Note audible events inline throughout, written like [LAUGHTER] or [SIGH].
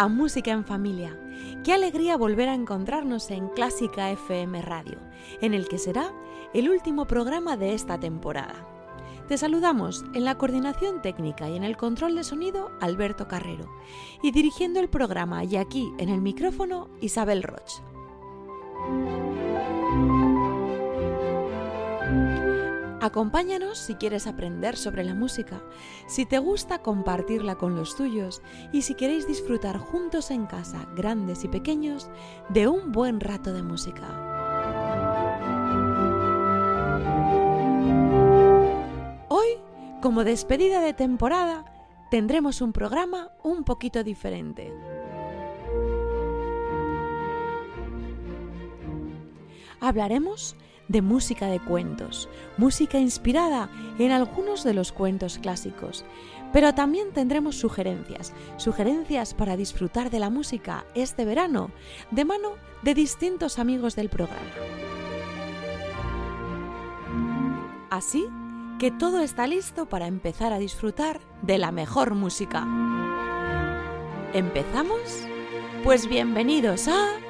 A Música en Familia. Qué alegría volver a encontrarnos en Clásica FM Radio, en el que será el último programa de esta temporada. Te saludamos en la coordinación técnica y en el control de sonido Alberto Carrero y dirigiendo el programa y aquí en el micrófono Isabel Roch. Acompáñanos si quieres aprender sobre la música, si te gusta compartirla con los tuyos y si queréis disfrutar juntos en casa, grandes y pequeños, de un buen rato de música. Hoy, como despedida de temporada, tendremos un programa un poquito diferente. Hablaremos de música de cuentos, música inspirada en algunos de los cuentos clásicos. Pero también tendremos sugerencias, sugerencias para disfrutar de la música este verano, de mano de distintos amigos del programa. Así que todo está listo para empezar a disfrutar de la mejor música. ¿Empezamos? Pues bienvenidos a...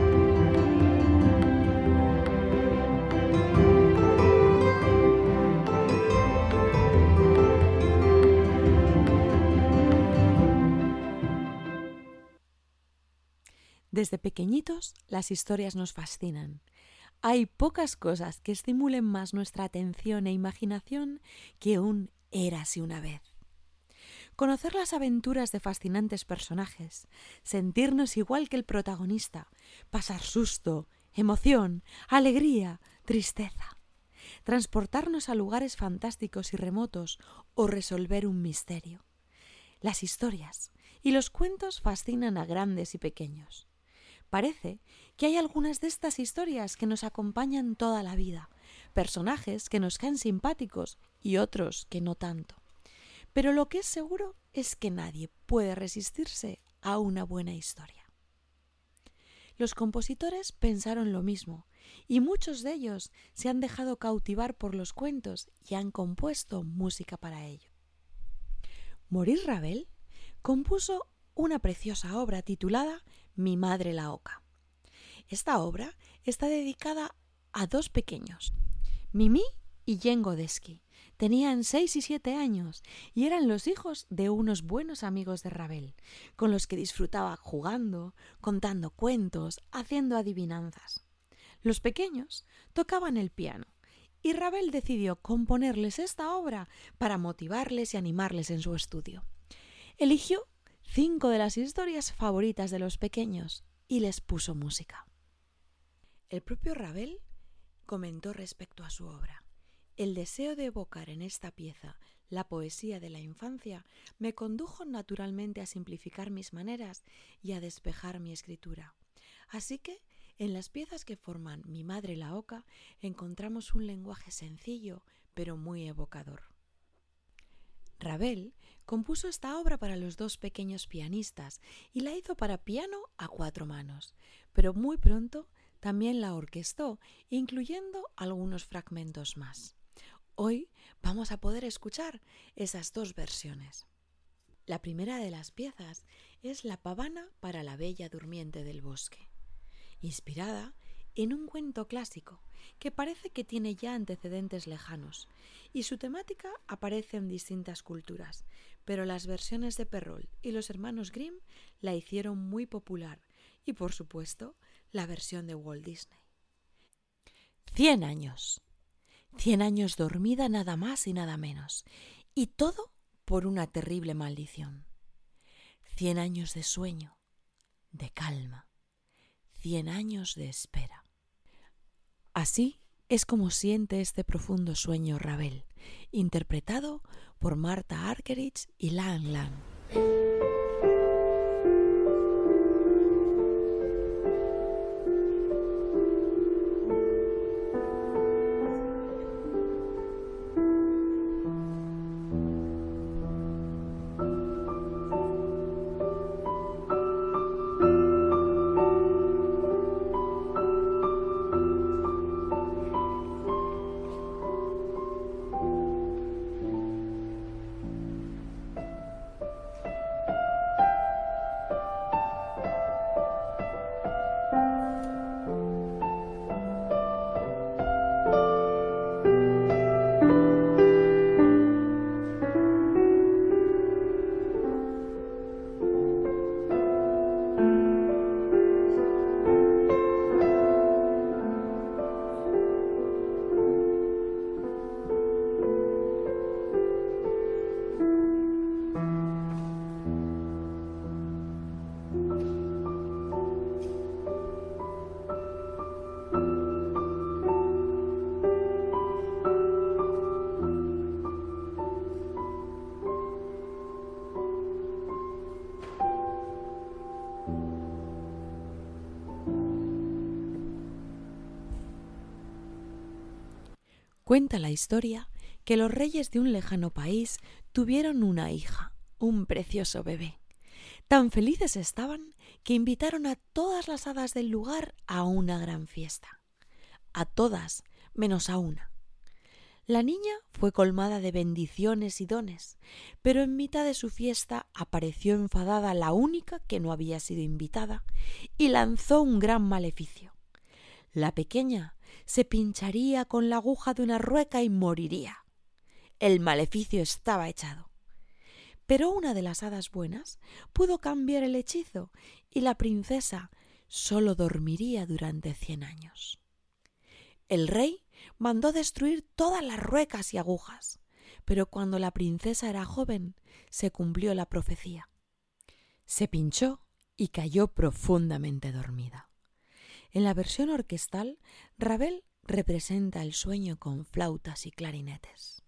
Desde pequeñitos las historias nos fascinan. Hay pocas cosas que estimulen más nuestra atención e imaginación que un érase una vez. Conocer las aventuras de fascinantes personajes, sentirnos igual que el protagonista, pasar susto, emoción, alegría, tristeza, transportarnos a lugares fantásticos y remotos o resolver un misterio. Las historias y los cuentos fascinan a grandes y pequeños. Parece que hay algunas de estas historias que nos acompañan toda la vida, personajes que nos caen simpáticos y otros que no tanto. Pero lo que es seguro es que nadie puede resistirse a una buena historia. Los compositores pensaron lo mismo, y muchos de ellos se han dejado cautivar por los cuentos y han compuesto música para ello. Maurice Ravel compuso una preciosa obra titulada Mi madre la oca. Esta obra está dedicada a dos pequeños, Mimi y Jen Godesky. Tenían seis y siete años y eran los hijos de unos buenos amigos de Ravel, con los que disfrutaba jugando, contando cuentos, haciendo adivinanzas. Los pequeños tocaban el piano y Ravel decidió componerles esta obra para motivarles y animarles en su estudio. Eligió cinco de las historias favoritas de los pequeños y les puso música. El propio Ravel comentó respecto a su obra. El deseo de evocar en esta pieza la poesía de la infancia me condujo naturalmente a simplificar mis maneras y a despejar mi escritura. Así que, en las piezas que forman Mi Madre la Oca, encontramos un lenguaje sencillo, pero muy evocador. Ravel compuso esta obra para los dos pequeños pianistas y la hizo para piano a cuatro manos, pero muy pronto también la orquestó, incluyendo algunos fragmentos más. Hoy vamos a poder escuchar esas dos versiones. La primera de las piezas es La pavana para la bella durmiente del bosque, inspirada en un cuento clásico que parece que tiene ya antecedentes lejanos, y su temática aparece en distintas culturas, pero las versiones de Perrol y los hermanos Grimm la hicieron muy popular, y por supuesto, la versión de Walt Disney. Cien años. Cien años dormida nada más y nada menos, y todo por una terrible maldición. Cien años de sueño, de calma, cien años de espera. Así es como siente este profundo sueño Ravel, interpretado por Marta Argerich y Lang Lang. Cuenta la historia que los reyes de un lejano país tuvieron una hija, un precioso bebé. Tan felices estaban que invitaron a todas las hadas del lugar a una gran fiesta. A todas, menos a una. La niña fue colmada de bendiciones y dones, pero en mitad de su fiesta apareció enfadada la única que no había sido invitada y lanzó un gran maleficio. La pequeña se pincharía con la aguja de una rueca y moriría. El maleficio estaba echado. Pero una de las hadas buenas pudo cambiar el hechizo y la princesa sólo dormiría durante cien años. El rey mandó destruir todas las ruecas y agujas, pero cuando la princesa era joven se cumplió la profecía. Se pinchó y cayó profundamente dormida. En la versión orquestal, Ravel representa el sueño con flautas y clarinetes.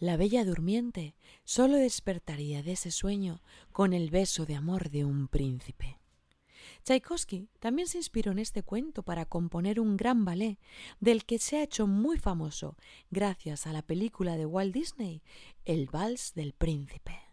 La bella durmiente sólo despertaría de ese sueño con el beso de amor de un príncipe. Tchaikovsky también se inspiró en este cuento para componer un gran ballet del que se ha hecho muy famoso gracias a la película de Walt Disney, El Vals del Príncipe.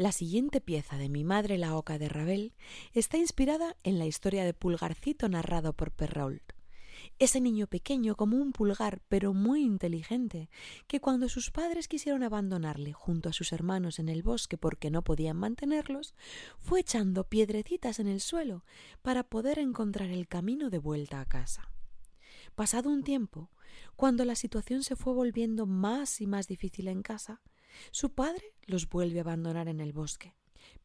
La siguiente pieza de Mi madre la oca de Ravel está inspirada en la historia de Pulgarcito narrado por Perrault. Ese niño pequeño como un pulgar, pero muy inteligente, que cuando sus padres quisieron abandonarle junto a sus hermanos en el bosque porque no podían mantenerlos, fue echando piedrecitas en el suelo para poder encontrar el camino de vuelta a casa. Pasado un tiempo, cuando la situación se fue volviendo más y más difícil en casa, su padre los vuelve a abandonar en el bosque.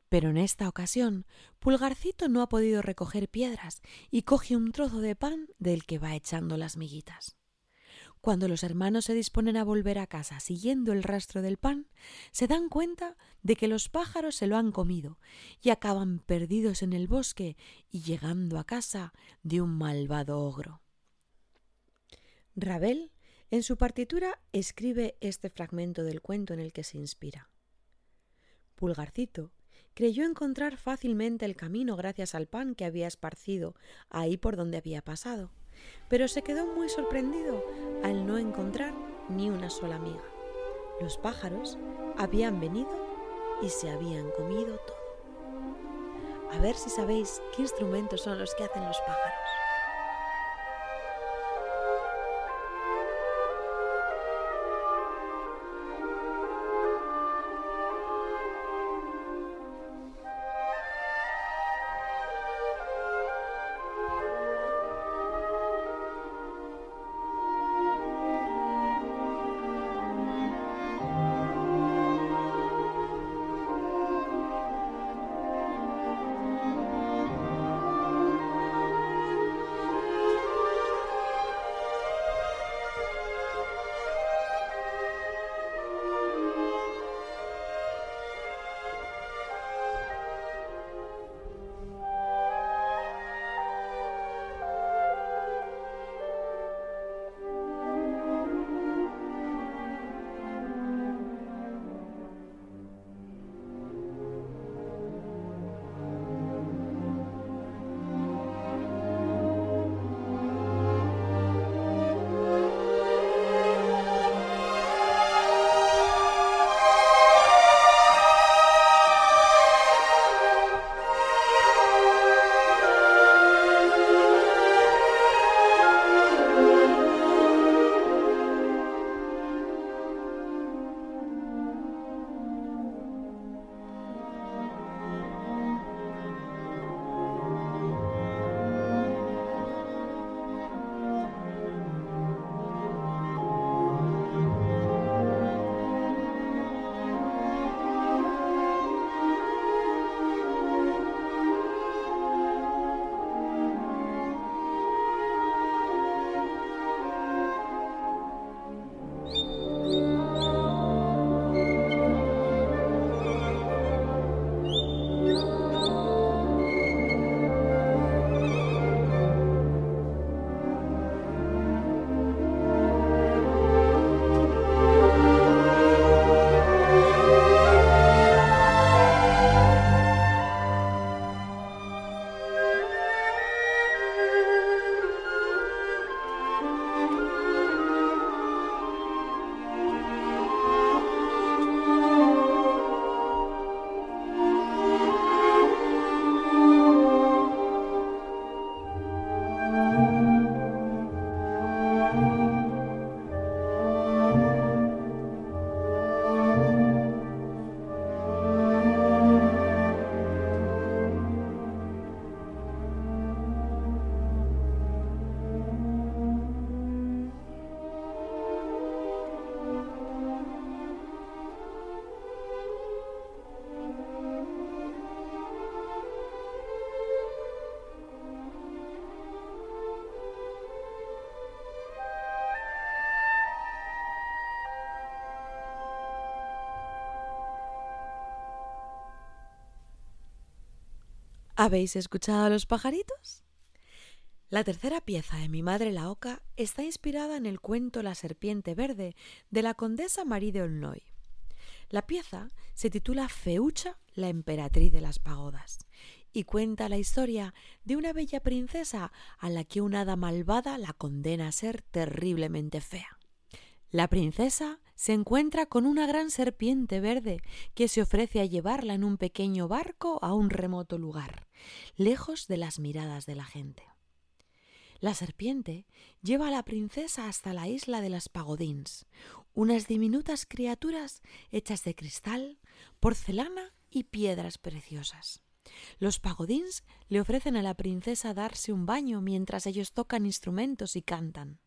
Pero en esta ocasión, Pulgarcito no ha podido recoger piedras y coge un trozo de pan del que va echando las miguitas. Cuando los hermanos se disponen a volver a casa siguiendo el rastro del pan, se dan cuenta de que los pájaros se lo han comido y acaban perdidos en el bosque y llegando a casa de un malvado ogro. Ravel, en su partitura, escribe este fragmento del cuento en el que se inspira. Pulgarcito creyó encontrar fácilmente el camino gracias al pan que había esparcido ahí por donde había pasado, pero se quedó muy sorprendido al no encontrar ni una sola miga. Los pájaros habían venido y se habían comido todo. A ver si sabéis qué instrumentos son los que hacen los pájaros. ¿Habéis escuchado a los pajaritos? La tercera pieza de Mi madre la oca está inspirada en el cuento La serpiente verde de la condesa Marie de Aulnoy. La pieza se titula Feucha, la emperatriz de las pagodas, y cuenta la historia de una bella princesa a la que una hada malvada la condena a ser terriblemente fea. La princesa se encuentra con una gran serpiente verde que se ofrece a llevarla en un pequeño barco a un remoto lugar, lejos de las miradas de la gente. La serpiente lleva a la princesa hasta la isla de las pagodins, unas diminutas criaturas hechas de cristal, porcelana y piedras preciosas. Los pagodins le ofrecen a la princesa darse un baño mientras ellos tocan instrumentos y cantan.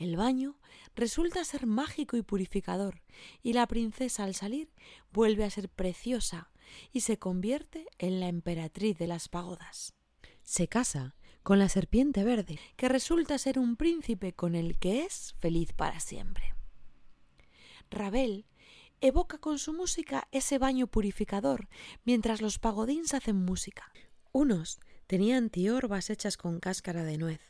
El baño resulta ser mágico y purificador, y la princesa al salir vuelve a ser preciosa y se convierte en la emperatriz de las pagodas. Se casa con la serpiente verde, que resulta ser un príncipe con el que es feliz para siempre. Ravel evoca con su música ese baño purificador mientras los pagodins hacen música. Unos tenían tiorbas hechas con cáscara de nuez,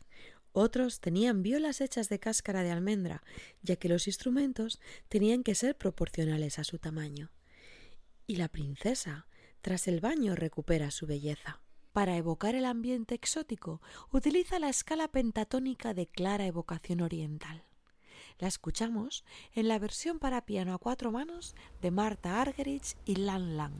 otros tenían violas hechas de cáscara de almendra, ya que los instrumentos tenían que ser proporcionales a su tamaño. Y la princesa, tras el baño, recupera su belleza. Para evocar el ambiente exótico, utiliza la escala pentatónica de clara evocación oriental. La escuchamos en la versión para piano a cuatro manos de Marta Argerich y Lan Lang.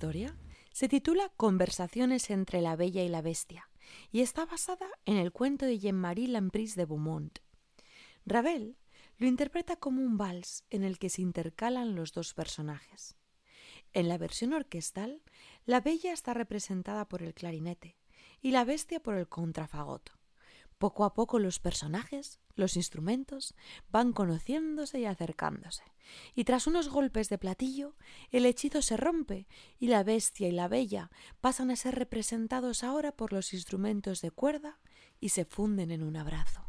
Historia se titula Conversaciones entre la Bella y la Bestia y está basada en el cuento de Jean-Marie Lampris de Beaumont. Ravel lo interpreta como un vals en el que se intercalan los dos personajes. En la versión orquestal, la Bella está representada por el clarinete y la Bestia por el contrafagoto. Poco a poco los personajes, los instrumentos, van conociéndose y acercándose, y tras unos golpes de platillo, el hechizo se rompe y la bestia y la bella pasan a ser representados ahora por los instrumentos de cuerda y se funden en un abrazo.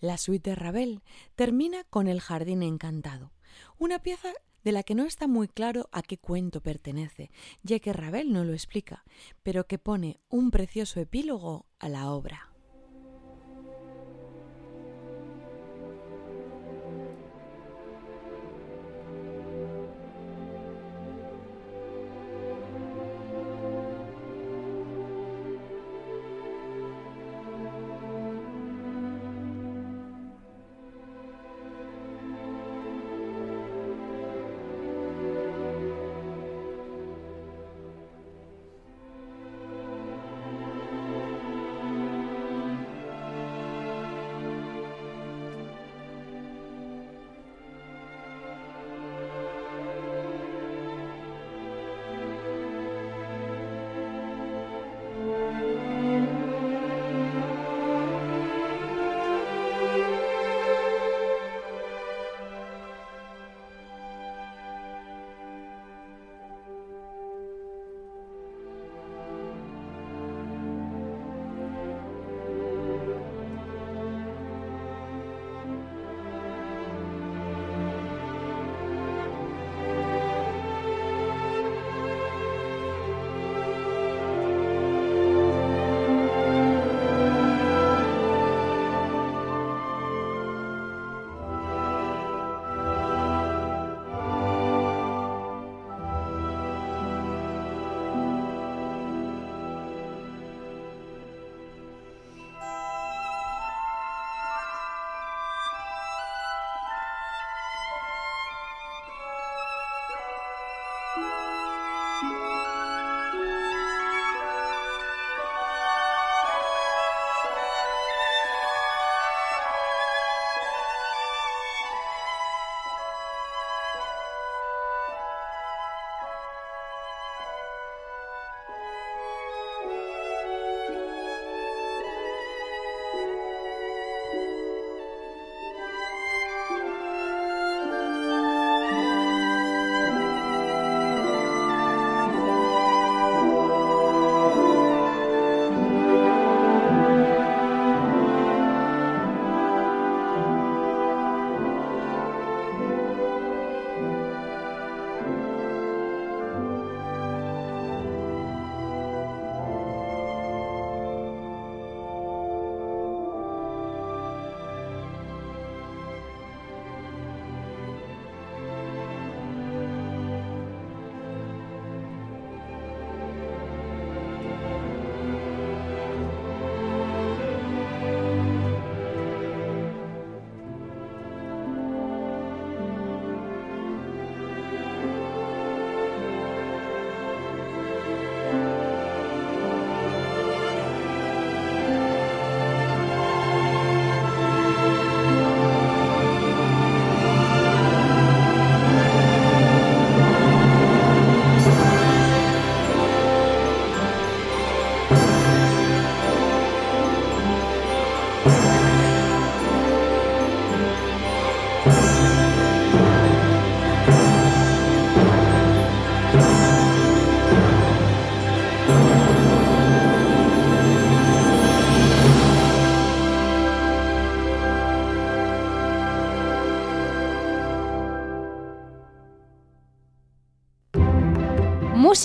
La suite de Ravel termina con El jardín encantado, una pieza de la que no está muy claro a qué cuento pertenece, ya que Ravel no lo explica, pero que pone un precioso epílogo a la obra.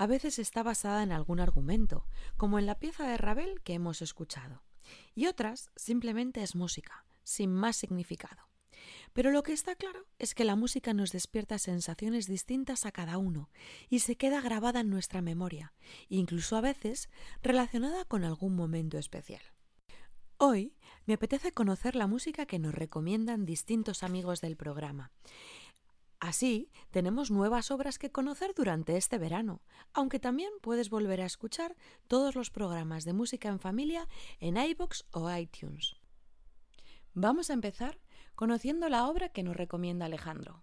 a veces está basada en algún argumento, como en la pieza de Ravel que hemos escuchado, y otras simplemente es música, sin más significado. Pero lo que está claro es que la música nos despierta sensaciones distintas a cada uno y se queda grabada en nuestra memoria, incluso a veces relacionada con algún momento especial. Hoy me apetece conocer la música que nos recomiendan distintos amigos del programa Así, tenemos nuevas obras que conocer durante este verano, aunque también puedes volver a escuchar todos los programas de música en familia en iBox o iTunes. Vamos a empezar conociendo la obra que nos recomienda Alejandro.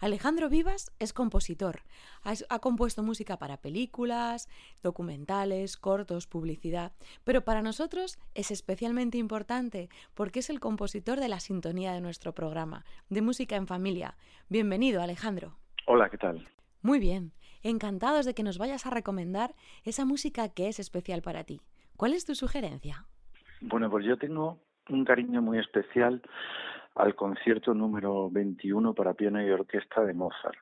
Alejandro Vivas es compositor. Ha, compuesto música para películas, documentales, cortos, publicidad, pero para nosotros es especialmente importante porque es el compositor de la sintonía de nuestro programa, de Música en Familia. Bienvenido, Alejandro. Hola, ¿qué tal? Muy bien, encantados de que nos vayas a recomendar esa música que es especial para ti. ¿Cuál es tu sugerencia? Bueno, pues yo tengo un cariño muy especial al concierto número 21 para piano y orquesta de Mozart.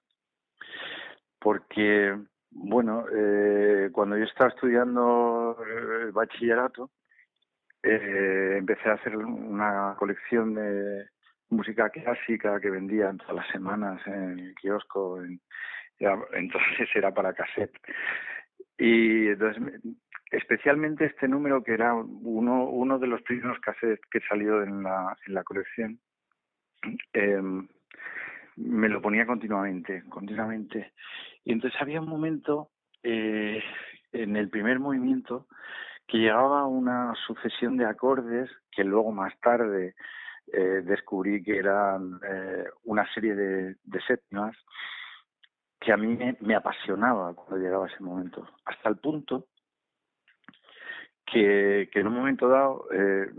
Porque, bueno, eh, cuando yo estaba estudiando el bachillerato, eh, empecé a hacer una colección de música clásica que vendían todas las semanas en el kiosco, entonces era para cassette. Y entonces, especialmente este número que era uno, uno de los primeros cassettes que salió en la colección, eh, me lo ponía continuamente, continuamente. Y entonces había un momento eh, en el primer movimiento que llegaba una sucesión de acordes que luego más tarde eh, descubrí que eran eh, una serie de, séptimas que a mí me, apasionaba cuando llegaba ese momento, hasta el punto que, en un momento dado eh,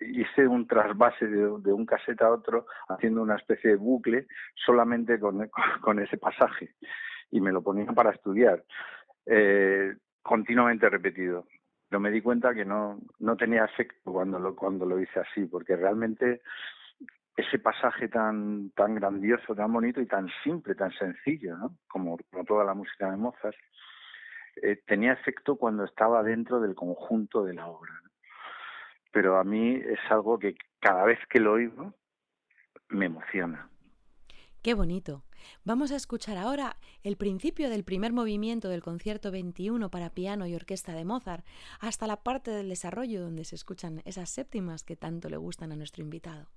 hice un trasvase de, un cassette a otro haciendo una especie de bucle solamente con, [LAUGHS] con ese pasaje y me lo ponía para estudiar eh, continuamente repetido pero me di cuenta que no no tenía efecto cuando lo cuando lo hice así porque realmente ese pasaje tan tan grandioso tan bonito y tan simple tan sencillo ¿no? como, como toda la música de Mozart eh, tenía efecto cuando estaba dentro del conjunto de la obra. Pero a mí es algo que cada vez que lo oigo me emociona. Qué bonito. Vamos a escuchar ahora el principio del primer movimiento del concierto 21 para piano y orquesta de Mozart, hasta la parte del desarrollo donde se escuchan esas séptimas que tanto le gustan a nuestro invitado.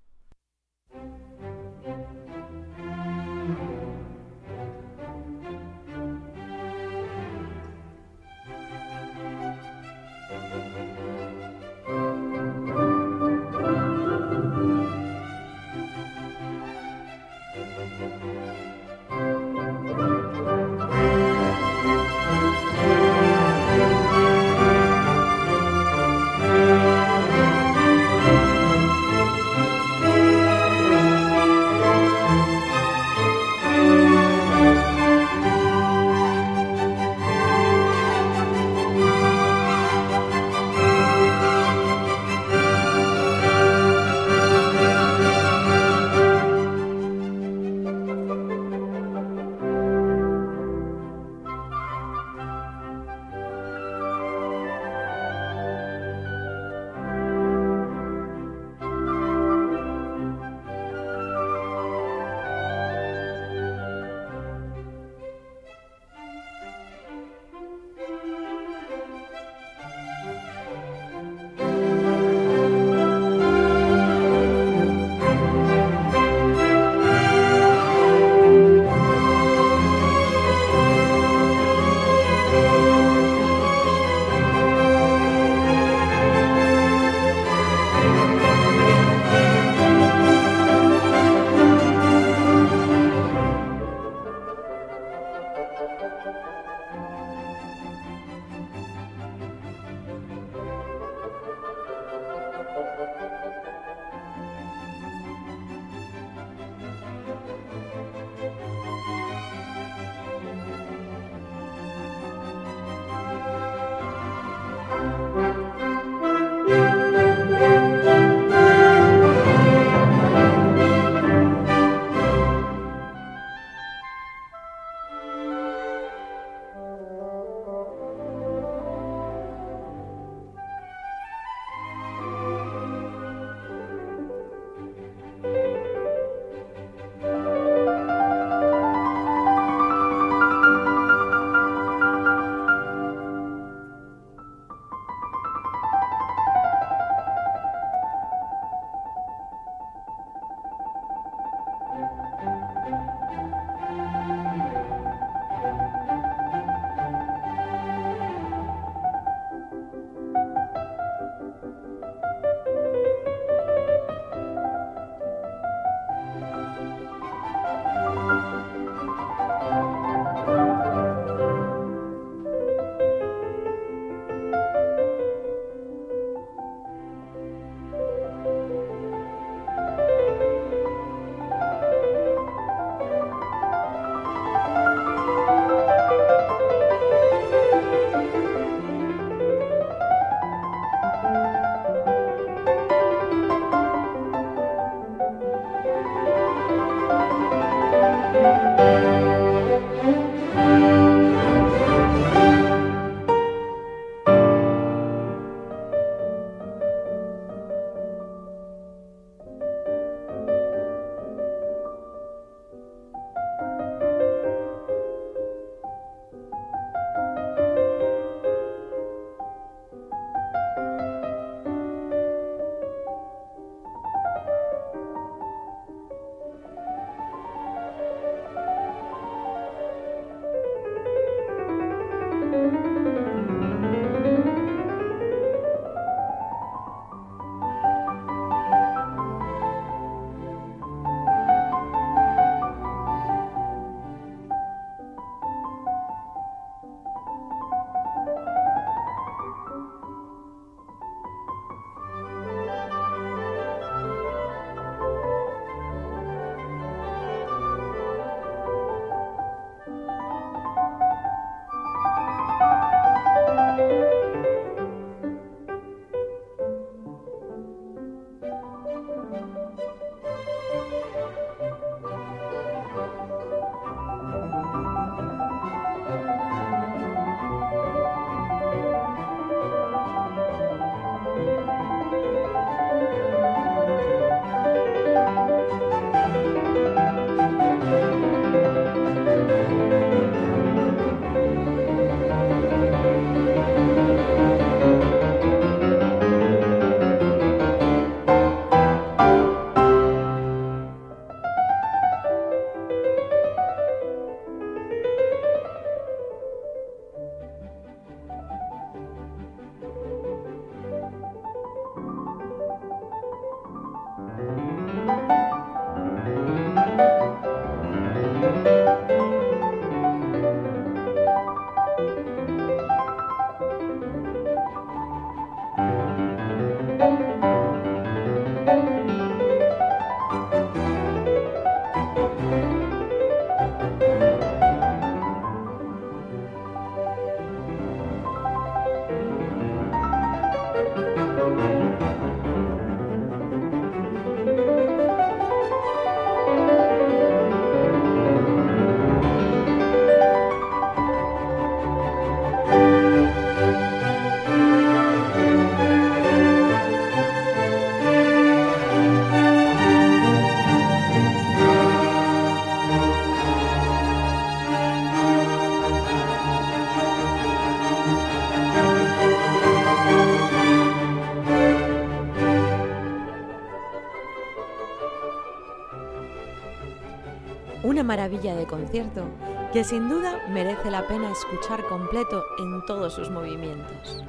Maravilla de concierto que sin duda merece la pena escuchar completo en todos sus movimientos.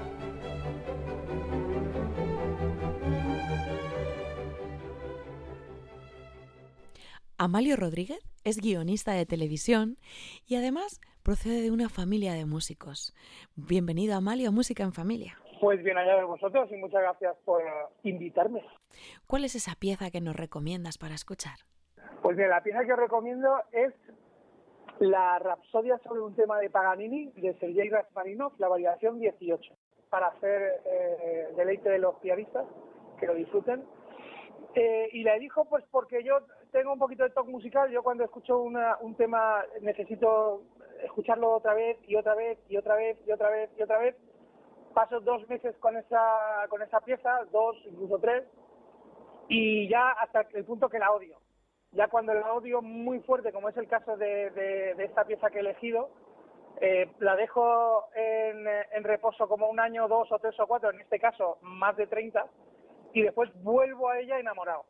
Amalio Rodríguez es guionista de televisión y además procede de una familia de músicos. Bienvenido Amalio a Música en Familia. Pues bien allá de vosotros y muchas gracias por invitarme. ¿Cuál es esa pieza que nos recomiendas para escuchar? Pues bien, la pieza que os recomiendo es la Rapsodia sobre un tema de Paganini de Sergei Rachmaninov, la variación 18, para hacer eh, deleite de los pianistas, que lo disfruten. Eh, y la elijo pues porque yo tengo un poquito de toque musical, yo cuando escucho un tema necesito escucharlo otra vez y otra vez y otra vez y otra vez y otra vez. Paso dos meses con esa, con esa pieza, dos, incluso tres, y ya hasta el punto que la odio ya cuando la odio muy fuerte, como es el caso de, esta pieza que he elegido, eh, la dejo en, reposo como un año, dos o tres o cuatro, en este caso más de 30, y después vuelvo a ella enamorado.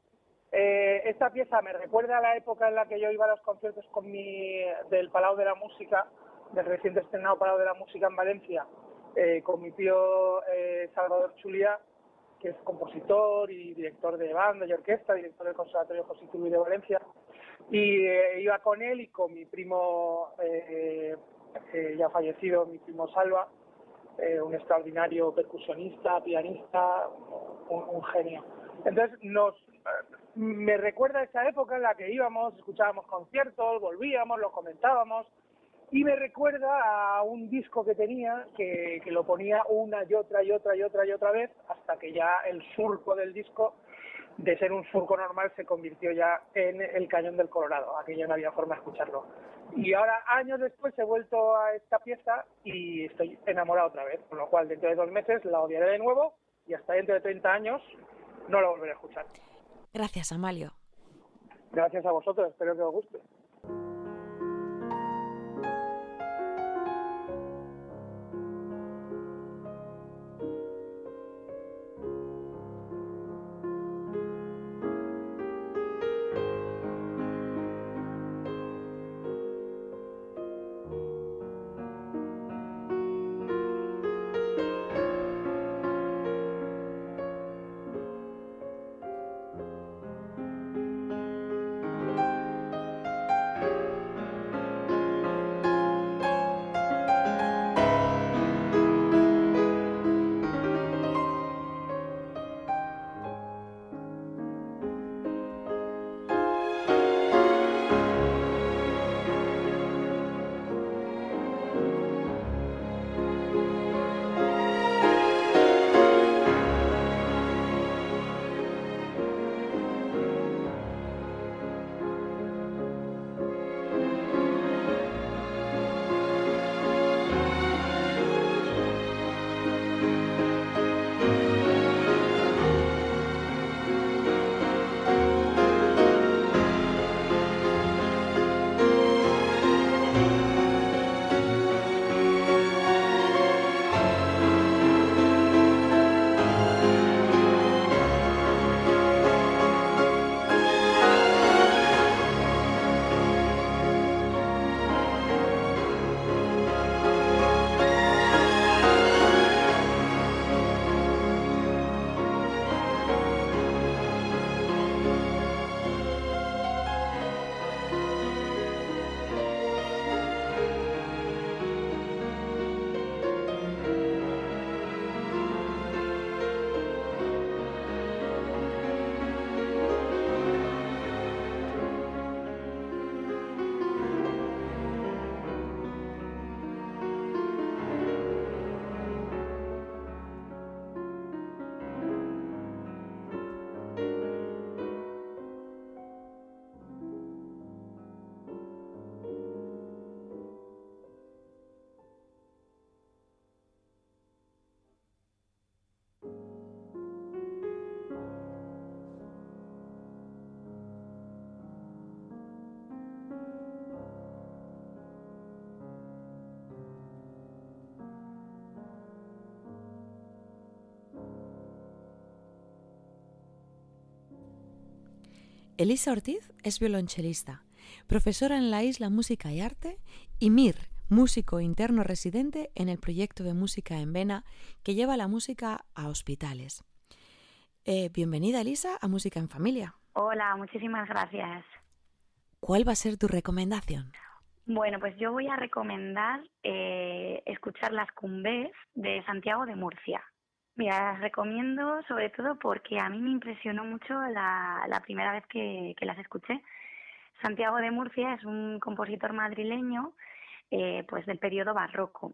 Eh, esta pieza me recuerda a la época en la que yo iba a los conciertos con mi, del Palau de la Música, del reciente estrenado Palau de la Música en Valencia, eh, con mi tío Salvador Chulia, que es compositor y director de banda y orquesta, director del Conservatorio José Turbí de Valencia. Y eh, iba con él y con mi primo, eh, eh, ya fallecido, mi primo Salva, un extraordinario percusionista, pianista, un, genio. Entonces nos me recuerda esa época en la que íbamos, escuchábamos conciertos, volvíamos, los comentábamos, y me recuerda a un disco que tenía que, lo ponía una y otra y otra y otra y otra vez hasta que ya el surco del disco de ser un surco normal se convirtió ya en el cañón del Colorado. Aquello no había forma de escucharlo. Y ahora, años después, he vuelto a esta pieza y estoy enamorado otra vez. Con lo cual, dentro de dos meses la odiaré de nuevo y hasta dentro de 30 años no la volveré a escuchar. Gracias, Amalio. Gracias a vosotros. Espero que os guste. Elisa Ortiz es violonchelista, profesora en la isla Música y Arte, y Mir, músico interno residente en el proyecto de música en Vena que lleva la música a hospitales. Eh, bienvenida, Elisa, a Música en Familia. Hola, muchísimas gracias. ¿Cuál va a ser tu recomendación? Bueno, pues yo voy a recomendar eh, escuchar las cumbés de Santiago de Murcia. Mira, las recomiendo sobre todo porque a mí me impresionó mucho la, primera vez que, las escuché. Santiago de Murcia es un compositor madrileño eh, pues del periodo barroco.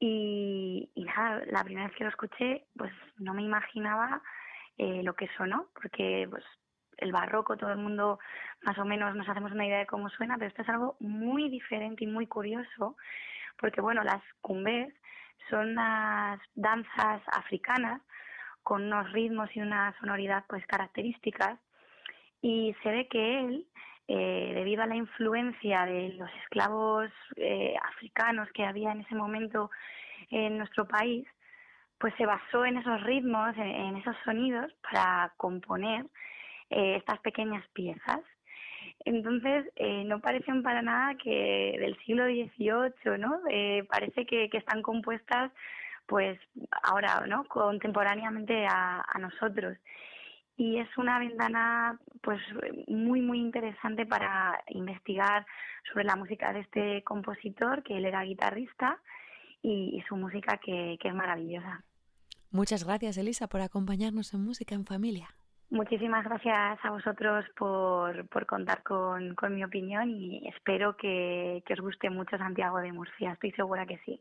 Y, nada, la primera vez que lo escuché, pues no me imaginaba eh, lo que sonó, porque pues el barroco, todo el mundo más o menos nos hacemos una idea de cómo suena, pero esto es algo muy diferente y muy curioso, porque bueno, las cumbés son unas danzas africanas con unos ritmos y una sonoridad pues características y se ve que él eh, debido a la influencia de los esclavos eh, africanos que había en ese momento en nuestro país, pues se basó en esos ritmos, en esos sonidos para componer eh, estas pequeñas piezas. Entonces, eh, no parecen para nada que del siglo XVIII, ¿no? Eh, parece que, están compuestas, pues, ahora, ¿no? Contemporáneamente a, nosotros. Y es una ventana, pues, muy, muy interesante para investigar sobre la música de este compositor, que él era guitarrista, y, su música que, que es maravillosa. Muchas gracias, Elisa, por acompañarnos en Música en Familia. Muchísimas gracias a vosotros por, por contar con, con, mi opinión y espero que, que os guste mucho Santiago de Murcia. Estoy segura que sí.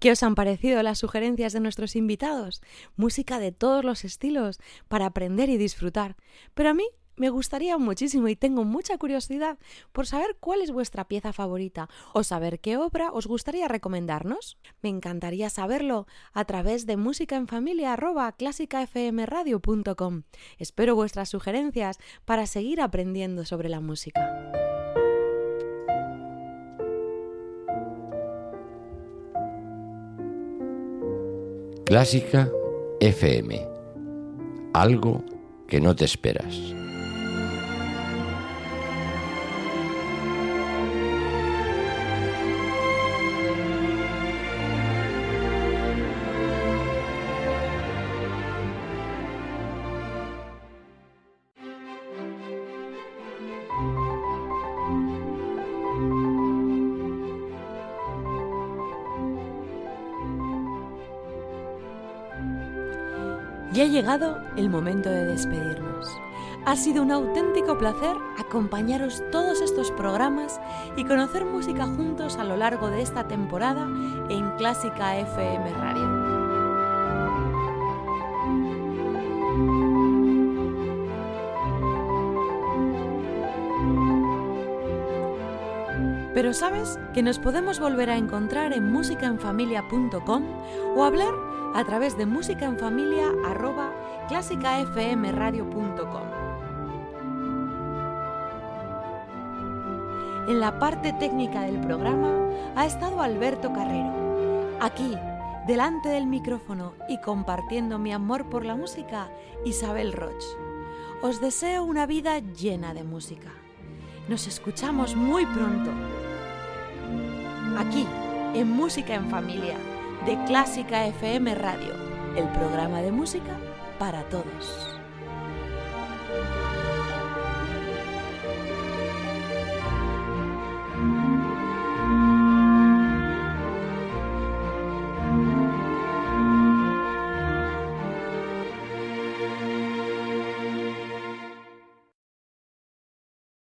¿Qué os han parecido las sugerencias de nuestros invitados? Música de todos los estilos para aprender y disfrutar. Pero a mí me gustaría muchísimo y tengo mucha curiosidad por saber cuál es vuestra pieza favorita o saber qué obra os gustaría recomendarnos. Me encantaría saberlo a través de musicaenfamilia@clásicafmradio.com. Espero vuestras sugerencias para seguir aprendiendo sobre la música. Clásica FM. Algo que no te esperas. Ya ha llegado el momento de despedirnos. Ha sido un auténtico placer acompañaros todos estos programas y conocer música juntos a lo largo de esta temporada en Clásica FM Radio. Pero sabes que nos podemos volver a encontrar en musicaenfamilia.com o hablar a través de musicaenfamilia.clásicafmradio.com. En la parte técnica del programa ha estado Alberto Carrero. Aquí, delante del micrófono y compartiendo mi amor por la música, Isabel Roch. Os deseo una vida llena de música. Nos escuchamos muy pronto. Aquí, en Música en Familia, de Clásica FM Radio, el programa de música para todos.